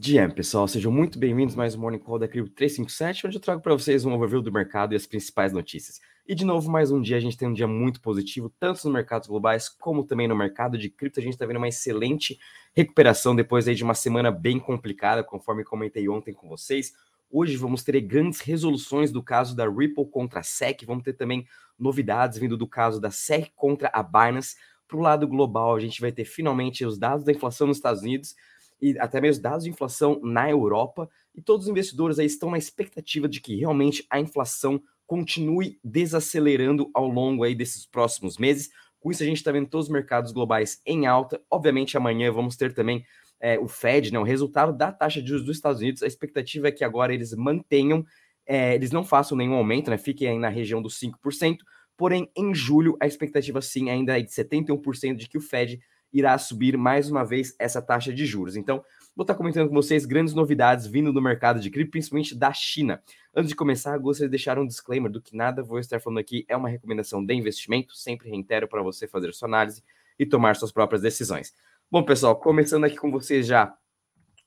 Dia, pessoal, sejam muito bem-vindos mais um Morning Call da Cripto 357, onde eu trago para vocês um overview do mercado e as principais notícias. E de novo, mais um dia, a gente tem um dia muito positivo, tanto nos mercados globais como também no mercado de cripto. A gente está vendo uma excelente recuperação depois aí de uma semana bem complicada, conforme comentei ontem com vocês. Hoje vamos ter grandes resoluções do caso da Ripple contra a SEC, vamos ter também novidades vindo do caso da SEC contra a Binance. Para o lado global, a gente vai ter finalmente os dados da inflação nos Estados Unidos e até mesmo dados de inflação na Europa, e todos os investidores aí estão na expectativa de que realmente a inflação continue desacelerando ao longo aí desses próximos meses. Com isso, a gente está vendo todos os mercados globais em alta. Obviamente, amanhã vamos ter também é, o Fed, né, o resultado da taxa de juros dos Estados Unidos. A expectativa é que agora eles mantenham, é, eles não façam nenhum aumento, né, fiquem aí na região dos 5%. Porém, em julho, a expectativa sim ainda é de 71% de que o Fed irá subir mais uma vez essa taxa de juros. Então, vou estar comentando com vocês grandes novidades vindo do mercado de cripto, principalmente da China. Antes de começar, gostaria de deixar um disclaimer do que nada vou estar falando aqui é uma recomendação de investimento, sempre reitero para você fazer sua análise e tomar suas próprias decisões. Bom, pessoal, começando aqui com vocês já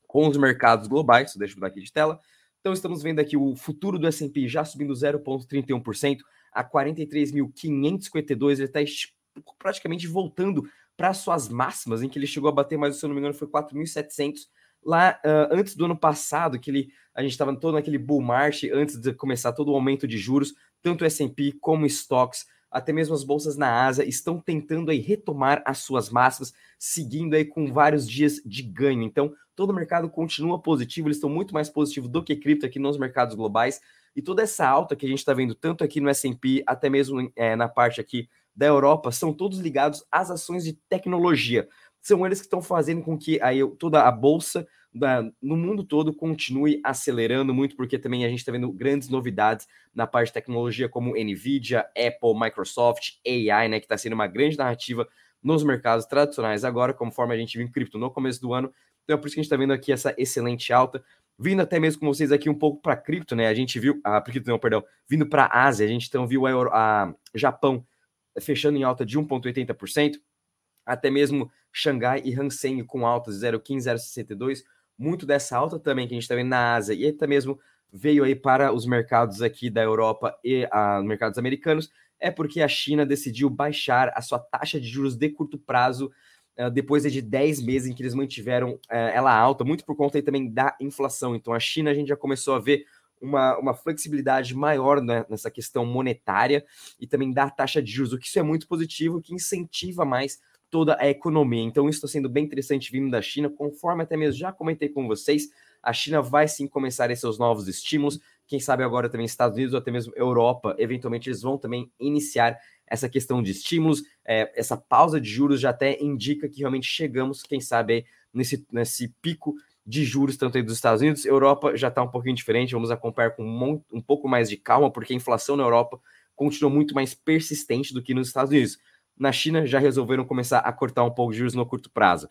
com os mercados globais, deixa eu mudar aqui de tela. Então, estamos vendo aqui o futuro do S&P já subindo 0,31% a 43.552, ele está praticamente voltando para suas máximas, em que ele chegou a bater, mas se eu não me engano foi 4.700 lá uh, antes do ano passado, que ele, a gente estava todo naquele bull market, antes de começar todo o aumento de juros, tanto S&P como stocks, até mesmo as bolsas na Ásia estão tentando aí retomar as suas máximas, seguindo aí com vários dias de ganho. Então, todo o mercado continua positivo, eles estão muito mais positivos do que cripto aqui nos mercados globais, e toda essa alta que a gente está vendo tanto aqui no S&P, até mesmo é, na parte aqui da Europa são todos ligados às ações de tecnologia. São eles que estão fazendo com que aí toda a bolsa da, no mundo todo continue acelerando muito, porque também a gente está vendo grandes novidades na parte de tecnologia, como Nvidia, Apple, Microsoft, AI, né, que está sendo uma grande narrativa nos mercados tradicionais agora, conforme a gente viu em cripto no começo do ano. Então é por isso que a gente está vendo aqui essa excelente alta. Vindo até mesmo com vocês aqui um pouco para cripto, né? A gente viu, a ah, cripto não, perdão, vindo para a Ásia, a gente então viu a, a Japão fechando em alta de 1,80%, até mesmo Xangai e Hang Seng com altas de 0,15, 0,62%. Muito dessa alta também que a gente está vendo na Ásia e até mesmo veio aí para os mercados aqui da Europa e uh, mercados americanos, é porque a China decidiu baixar a sua taxa de juros de curto prazo uh, depois de 10 meses em que eles mantiveram uh, ela alta, muito por conta aí também da inflação. Então a China a gente já começou a ver uma, uma flexibilidade maior né, nessa questão monetária e também da taxa de juros, o que isso é muito positivo, que incentiva mais toda a economia. Então, isso está sendo bem interessante vindo da China, conforme até mesmo já comentei com vocês, a China vai sim começar esses novos estímulos. Quem sabe agora também Estados Unidos ou até mesmo Europa, eventualmente eles vão também iniciar essa questão de estímulos. É, essa pausa de juros já até indica que realmente chegamos, quem sabe, nesse, nesse pico de juros, tanto aí dos Estados Unidos, Europa já está um pouquinho diferente, vamos acompanhar com um, pouco mais de calma, porque a inflação na Europa continua muito mais persistente do que nos Estados Unidos. Na China já resolveram começar a cortar um pouco de juros no curto prazo.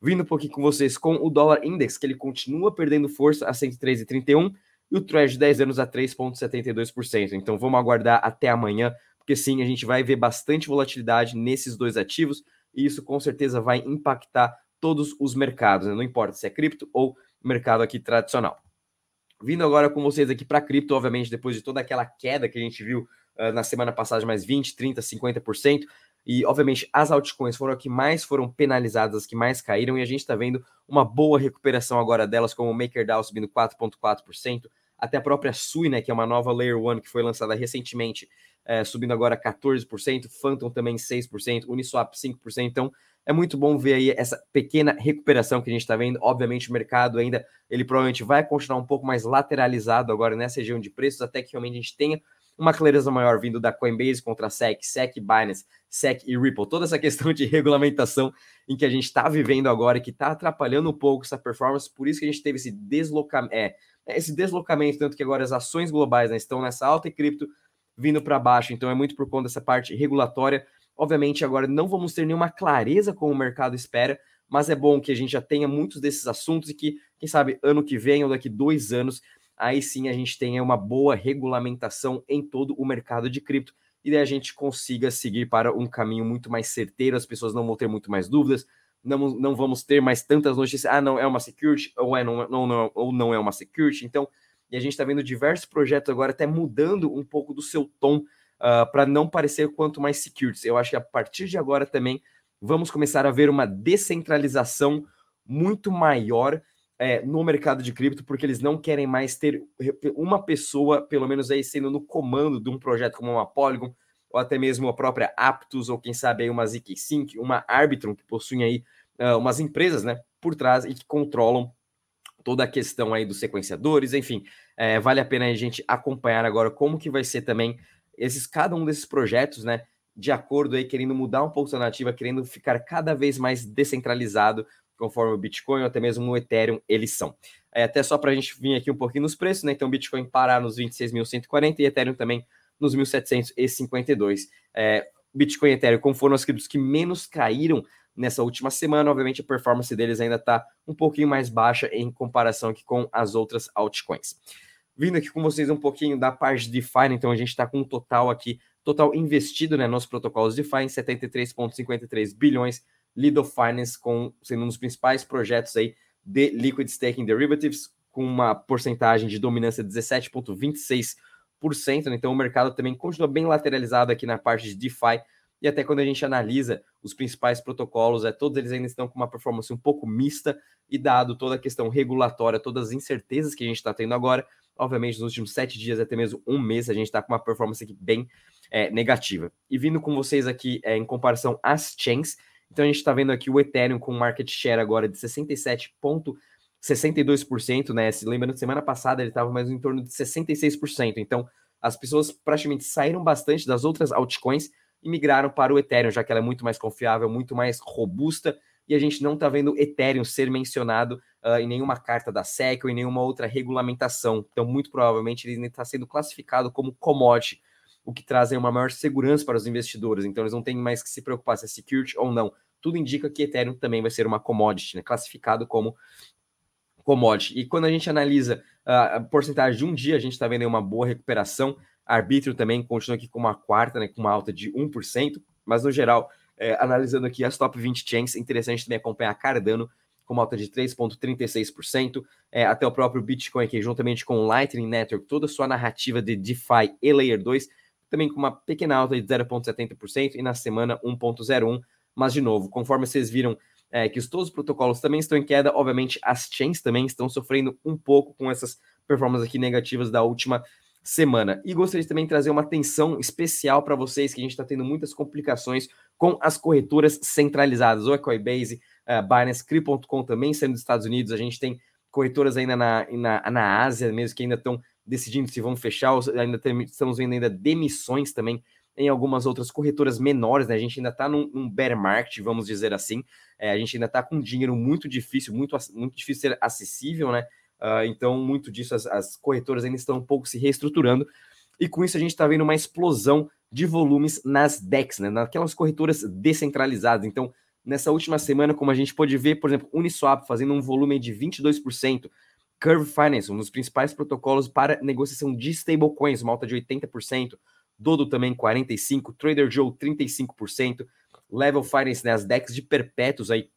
Vindo um pouquinho com vocês com o dólar index, que ele continua perdendo força a 103,31 e o Treasury de 10 anos a 3,72%. Então vamos aguardar até amanhã, porque sim, a gente vai ver bastante volatilidade nesses dois ativos e isso com certeza vai impactar todos os mercados, né? não importa se é cripto ou mercado aqui tradicional. Vindo agora com vocês aqui para cripto, obviamente, depois de toda aquela queda que a gente viu uh, na semana passada, mais 20, 30, 50%, e obviamente as altcoins foram as que mais foram penalizadas, as que mais caíram, e a gente está vendo uma boa recuperação agora delas, como o MakerDAO subindo 4,4%, até a própria Sui, né, que é uma nova Layer 1 que foi lançada recentemente, é, subindo agora 14%, Phantom também 6%, Uniswap 5%. Então, é muito bom ver aí essa pequena recuperação que a gente está vendo. Obviamente, o mercado ainda, ele provavelmente vai continuar um pouco mais lateralizado agora nessa região de preços, até que realmente a gente tenha uma clareza maior vindo da Coinbase contra a SEC, SEC, Binance, SEC e Ripple. Toda essa questão de regulamentação em que a gente está vivendo agora e que está atrapalhando um pouco essa performance. Por isso que a gente teve esse deslocamento, é, esse deslocamento, tanto que agora as ações globais né, estão nessa alta e cripto vindo para baixo. Então é muito por conta dessa parte regulatória Obviamente, agora não vamos ter nenhuma clareza como o mercado espera, mas é bom que a gente já tenha muitos desses assuntos e que, quem sabe, ano que vem ou daqui dois anos, aí sim a gente tenha uma boa regulamentação em todo o mercado de cripto e daí a gente consiga seguir para um caminho muito mais certeiro, as pessoas não vão ter muito mais dúvidas, não, não vamos ter mais tantas notícias, ah, não é uma security, ou, é, não, não, não, ou não é uma security. Então, e a gente está vendo diversos projetos agora até mudando um pouco do seu tom uh, ah, para não parecer quanto mais security. Eu acho que a partir de agora também vamos começar a ver uma descentralização muito maior é, no mercado de cripto, porque eles não querem mais ter uma pessoa, pelo menos aí, sendo no comando de um projeto como uma Polygon, ou até mesmo a própria Aptos, ou quem sabe aí uma ZK-Sync, uma Arbitrum, que possuem aí uh, umas empresas, né, por trás e que controlam toda a questão aí dos sequenciadores, enfim, é, vale a pena a gente acompanhar agora como que vai ser também esses cada um desses projetos, né, de acordo aí, querendo mudar um pouco a nativa, querendo ficar cada vez mais descentralizado, conforme o Bitcoin ou até mesmo o Ethereum eles são. É, até só para a gente vir aqui um pouquinho nos preços, né? Então, Bitcoin parar nos 26.140 e Ethereum também nos 1.752. É, Bitcoin e Ethereum, como foram as criptos que menos caíram nessa última semana, obviamente a performance deles ainda está um pouquinho mais baixa em comparação aqui com as outras altcoins. Vindo aqui com vocês um pouquinho da parte de DeFi, então a gente está com um total aqui, total investido né, nos protocolos DeFi em 73,53 bilhões, Lido Finance com, sendo um dos principais projetos aí de Liquid Staking Derivatives, com uma porcentagem de dominância de 17,26%, né? então o mercado também continua bem lateralizado aqui na parte de DeFi, e até quando a gente analisa os principais protocolos, é, todos eles ainda estão com uma performance um pouco mista, e dado toda a questão regulatória, todas as incertezas que a gente está tendo agora, obviamente nos últimos sete dias, até mesmo um mês, a gente está com uma performance aqui bem é, negativa. E vindo com vocês aqui é, em comparação às chains, então a gente está vendo aqui o Ethereum com market share agora de 67,62%, né? Se lembrando, semana passada ele estava mais em torno de 66%. Então as pessoas praticamente saíram bastante das outras altcoins e migraram para o Ethereum, já que ela é muito mais confiável, muito mais robusta, e a gente não está vendo Ethereum ser mencionado uh, em nenhuma carta da SEC ou em nenhuma outra regulamentação. Então, muito provavelmente, ele está sendo classificado como commodity, o que traz uma maior segurança para os investidores. Então, eles não têm mais que se preocupar se é security ou não. Tudo indica que Ethereum também vai ser uma commodity, né? classificado como commodity. E quando a gente analisa uh, a porcentagem de um dia, a gente está vendo uma boa recuperação. Arbítrio também continua aqui com uma quarta, né, com uma alta de 1%, mas no geral, é, analisando aqui as top 20 chains, é interessante também acompanhar Cardano com uma alta de 3,36%, é, até o próprio Bitcoin aqui, juntamente com o Lightning Network, toda a sua narrativa de DeFi e Layer 2, também com uma pequena alta de 0,70% e na semana 1,01%, mas de novo, conforme vocês viram é, que todos os protocolos também estão em queda, obviamente as chains também estão sofrendo um pouco com essas performances aqui negativas da última semana. E gostaria de também trazer uma atenção especial para vocês, que a gente está tendo muitas complicações com as corretoras centralizadas, o Coinbase, uh, Binance, Cri.com também sendo dos Estados Unidos, a gente tem corretoras ainda na, na, na Ásia mesmo, que ainda estão decidindo se vão fechar, ainda tem, estamos vendo ainda demissões também em algumas outras corretoras menores, né? A gente ainda está num, num, bear market, vamos dizer assim. É, a gente ainda está com dinheiro muito difícil, muito, muito difícil ser acessível, né? Uh, então, muito disso, as, as, corretoras ainda estão um pouco se reestruturando. E com isso, a gente está vendo uma explosão de volumes nas DEX, né? naquelas corretoras descentralizadas. Então, nessa última semana, como a gente pode ver, por exemplo, Uniswap fazendo um volume de 22%, Curve Finance, um dos principais protocolos para negociação de stablecoins, uma alta de 80%, Dodo também 45%, Trader Joe 35%, Level Finance, né, as DEX de perpétuos aí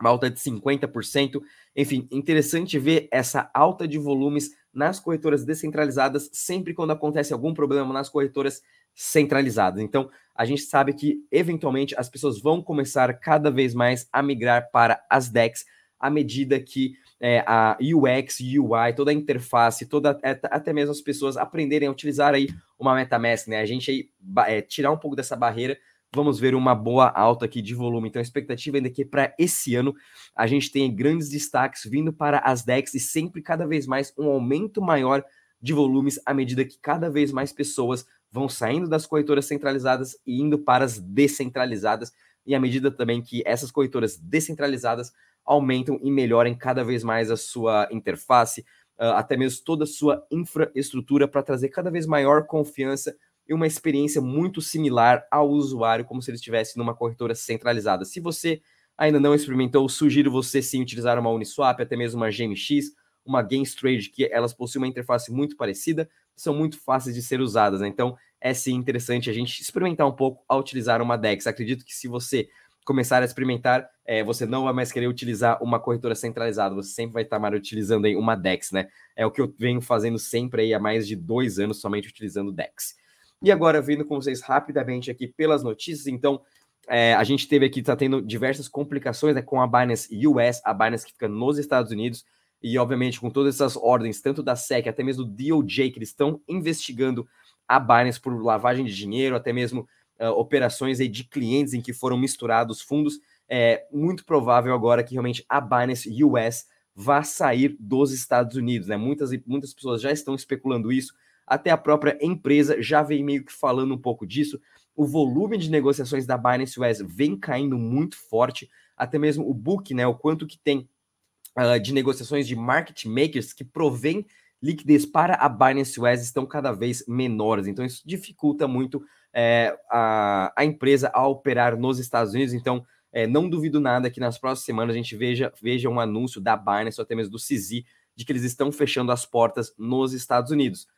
uma alta de 50%. Enfim, interessante ver essa alta de volumes nas corretoras descentralizadas, sempre quando acontece algum problema nas corretoras centralizadas. Então, a gente sabe que eventualmente as pessoas vão começar cada vez mais a migrar para as DEX à medida que é, a UX, UI, toda a interface, toda é, até mesmo as pessoas aprenderem a utilizar aí uma MetaMask, né? A gente aí é, tirar um pouco dessa barreira vamos ver uma boa alta aqui de volume. Então, a expectativa ainda é que para esse ano a gente tenha grandes destaques vindo para as DEX e sempre cada vez mais um aumento maior de volumes à medida que cada vez mais pessoas vão saindo das corretoras centralizadas e indo para as descentralizadas, e à medida também que essas corretoras descentralizadas aumentam e melhorem cada vez mais a sua interface, ah, até mesmo toda a sua infraestrutura para trazer cada vez maior confiança e uma experiência muito similar ao usuário, como se ele estivesse numa corretora centralizada. Se você ainda não experimentou, sugiro você sim utilizar uma Uniswap, até mesmo uma GMX, uma GameStrade, que elas possuem uma interface muito parecida, são muito fáceis de ser usadas. Né? Então, é sim interessante a gente experimentar um pouco ao utilizar uma DEX. Acredito que se você começar a experimentar, é, você não vai mais querer utilizar uma corretora centralizada, você sempre vai estar mais utilizando aí uma DEX, né? É o que eu venho fazendo sempre aí há mais de dois anos, somente utilizando DEX. E agora, vindo com vocês rapidamente aqui pelas notícias, então, é, a gente teve aqui, está tendo diversas complicações né, com a Binance US, a Binance que fica nos Estados Unidos, e obviamente com todas essas ordens, tanto da SEC até mesmo do DOJ, que eles estão investigando a Binance por lavagem de dinheiro, até mesmo uh, operações aí de clientes em que foram misturados fundos, é muito provável agora que realmente a Binance US vá sair dos Estados Unidos, né? Muitas, muitas pessoas já estão especulando isso, até a própria empresa já vem meio que falando um pouco disso. O volume de negociações da Binance US vem caindo muito forte, até mesmo o book, né? O quanto que tem uh, de negociações de market makers que provém liquidez para a Binance US estão cada vez menores. Então, isso dificulta muito é, a, a empresa a operar nos Estados Unidos. Então, é, não duvido nada que nas próximas semanas a gente veja, veja um anúncio da Binance ou até mesmo do CZ de que eles estão fechando as portas nos Estados Unidos.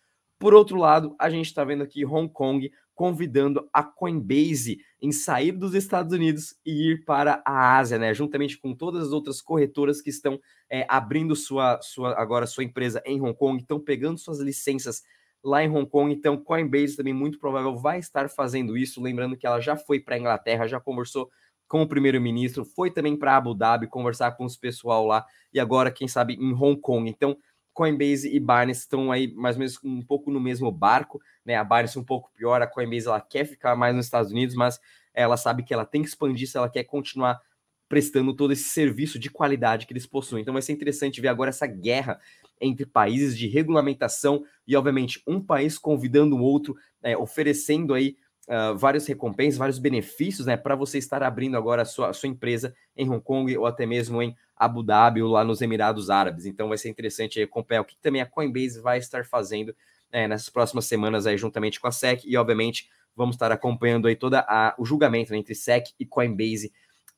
Por outro lado, a gente está vendo aqui Hong Kong convidando a Coinbase em sair dos Estados Unidos e ir para a Ásia, né? Juntamente com todas as outras corretoras que estão é, abrindo sua, sua agora sua empresa em Hong Kong, estão pegando suas licenças lá em Hong Kong. Então, Coinbase também muito provável vai estar fazendo isso. Lembrando que ela já foi para a Inglaterra, já conversou com o primeiro-ministro, foi também para Abu Dhabi conversar com os pessoal lá e agora, quem sabe, em Hong Kong. Então, Coinbase e Binance estão aí mais ou menos um pouco no mesmo barco, né? A Binance um pouco pior, a Coinbase ela quer ficar mais nos Estados Unidos, mas ela sabe que ela tem que expandir se ela quer continuar prestando todo esse serviço de qualidade que eles possuem. Então vai ser interessante ver agora essa guerra entre países de regulamentação e, obviamente, um país convidando o outro, é, oferecendo aí uh, vários recompensas, vários benefícios, né, para você estar abrindo agora a sua, a sua empresa em Hong Kong ou até mesmo em Abu Dhabi ou lá nos Emirados Árabes. Então vai ser interessante acompanhar o que também a Coinbase vai estar fazendo é, nessas próximas semanas aí juntamente com a SEC e obviamente vamos estar acompanhando aí toda a, o julgamento né, entre SEC e Coinbase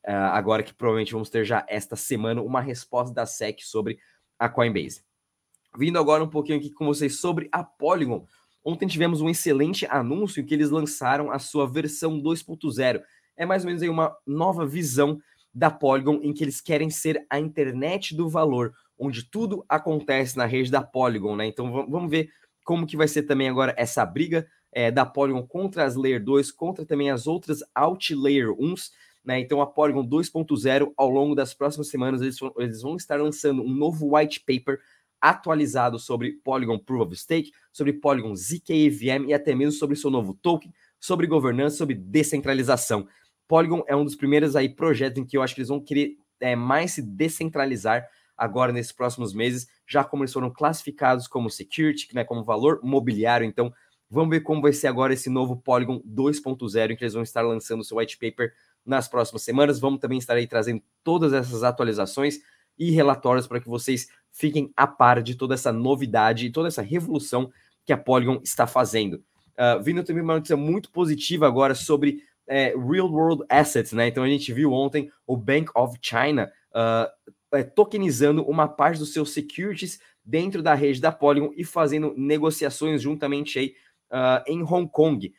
uh, agora que provavelmente vamos ter já esta semana uma resposta da SEC sobre a Coinbase. Vindo agora um pouquinho aqui com vocês sobre a Polygon. Ontem tivemos um excelente anúncio em que eles lançaram a sua versão 2.0. É mais ou menos aí uma nova visão da Polygon, em que eles querem ser a internet do valor, onde tudo acontece na rede da Polygon, né? Então vamos ver como que vai ser também agora essa briga é, da Polygon contra as Layer 2, contra também as outras Alt Layer 1s, né? Então a Polygon 2.0, ao longo das próximas semanas, eles, eles vão estar lançando um novo white paper atualizado sobre Polygon Proof of Stake, sobre Polygon ZKEVM e até mesmo sobre seu novo token, sobre governança, sobre descentralização. Polygon é um dos primeiros aí projetos em que eu acho que eles vão querer é, mais se descentralizar agora nesses próximos meses, já como eles foram classificados como security, né, como valor mobiliário. Então, vamos ver como vai ser agora esse novo Polygon 2.0, em que eles vão estar lançando seu white paper nas próximas semanas. Vamos também estar aí trazendo todas essas atualizações e relatórios para que vocês fiquem a par de toda essa novidade e toda essa revolução que a Polygon está fazendo. Uh, vindo também uma notícia muito positiva agora sobre é, real world assets, né? Então a gente viu ontem o Bank of China uh, tokenizando uma parte dos seus securities dentro da rede da Polygon e fazendo negociações juntamente aí uh, em Hong Kong.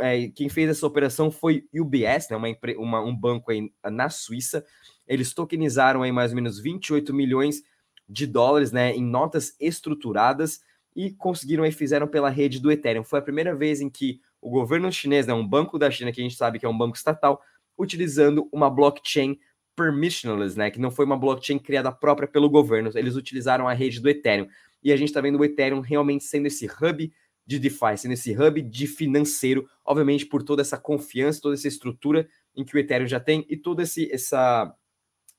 É, quem fez essa operação foi UBS, né, uma, uma, um banco aí na Suíça. Eles tokenizaram aí mais ou menos 28 milhões de dólares né, em notas estruturadas e conseguiram e fizeram pela rede do Ethereum. Foi a primeira vez em que o governo chinês, né, um banco da China que a gente sabe que é um banco estatal, utilizando uma blockchain permissionless, né, que não foi uma blockchain criada própria pelo governo, eles utilizaram a rede do Ethereum. E a gente está vendo o Ethereum realmente sendo esse hub de DeFi, sendo esse hub de financeiro, obviamente por toda essa confiança, toda essa estrutura em que o Ethereum já tem e todo esse, essa,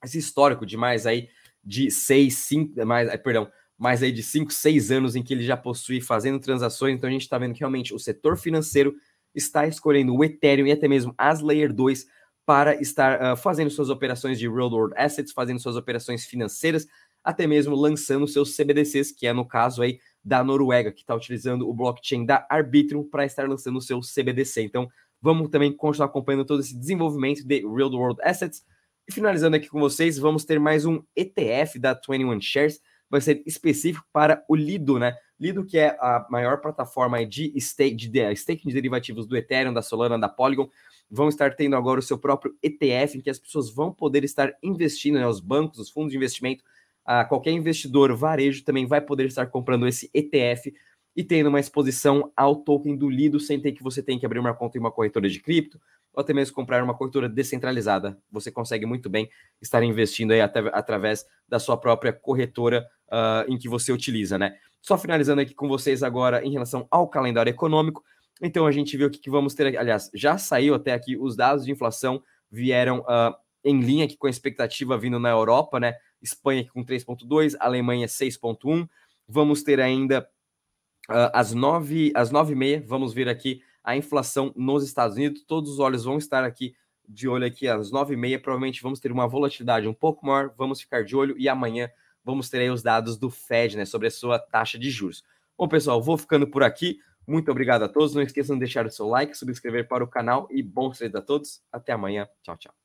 esse histórico de mais aí de seis, cinco, mais, perdão, mais aí de 5, 6 anos em que ele já possui fazendo transações. Então a gente está vendo que realmente o setor financeiro está escolhendo o Ethereum e até mesmo as Layer 2 para estar uh, fazendo suas operações de real world assets, fazendo suas operações financeiras, até mesmo lançando seus CBDCs, que é no caso aí da Noruega, que está utilizando o blockchain da Arbitrum para estar lançando o seu CBDC. Então, vamos também continuar acompanhando todo esse desenvolvimento de real world assets. E finalizando aqui com vocês, vamos ter mais um ETF da 21 Shares, vai ser específico para o Lido, né? Lido, que é a maior plataforma de stake, de stake de derivativos do Ethereum, da Solana, da Polygon, vão estar tendo agora o seu próprio ETF, em que as pessoas vão poder estar investindo, né, os bancos, os fundos de investimento, a qualquer investidor varejo também vai poder estar comprando esse ETF e tendo uma exposição ao token do Lido, sem ter que você tem que abrir uma conta em uma corretora de cripto, ou até mesmo comprar uma corretora descentralizada. Você consegue muito bem estar investindo aí até, através da sua própria corretora uh, em que você utiliza, né? Só finalizando aqui com vocês agora em relação ao calendário econômico. Então a gente viu o que vamos ter, aliás, já saiu até aqui os dados de inflação vieram uh, em linha aqui com a expectativa vindo na Europa, né? Espanha com 3,2, Alemanha 6,1. Vamos ter ainda uh, às 9 às 9 e meia, vamos ver aqui a inflação nos Estados Unidos. Todos os olhos vão estar aqui de olho aqui às 9 e meia. Provavelmente vamos ter uma volatilidade um pouco maior, vamos ficar de olho e amanhã vamos ter aí os dados do Fed, né, sobre a sua taxa de juros. Bom, pessoal, vou ficando por aqui. Muito obrigado a todos. Não esqueçam de deixar o seu like, subscrever para o canal e bons treinos a todos. Até amanhã. Tchau, tchau.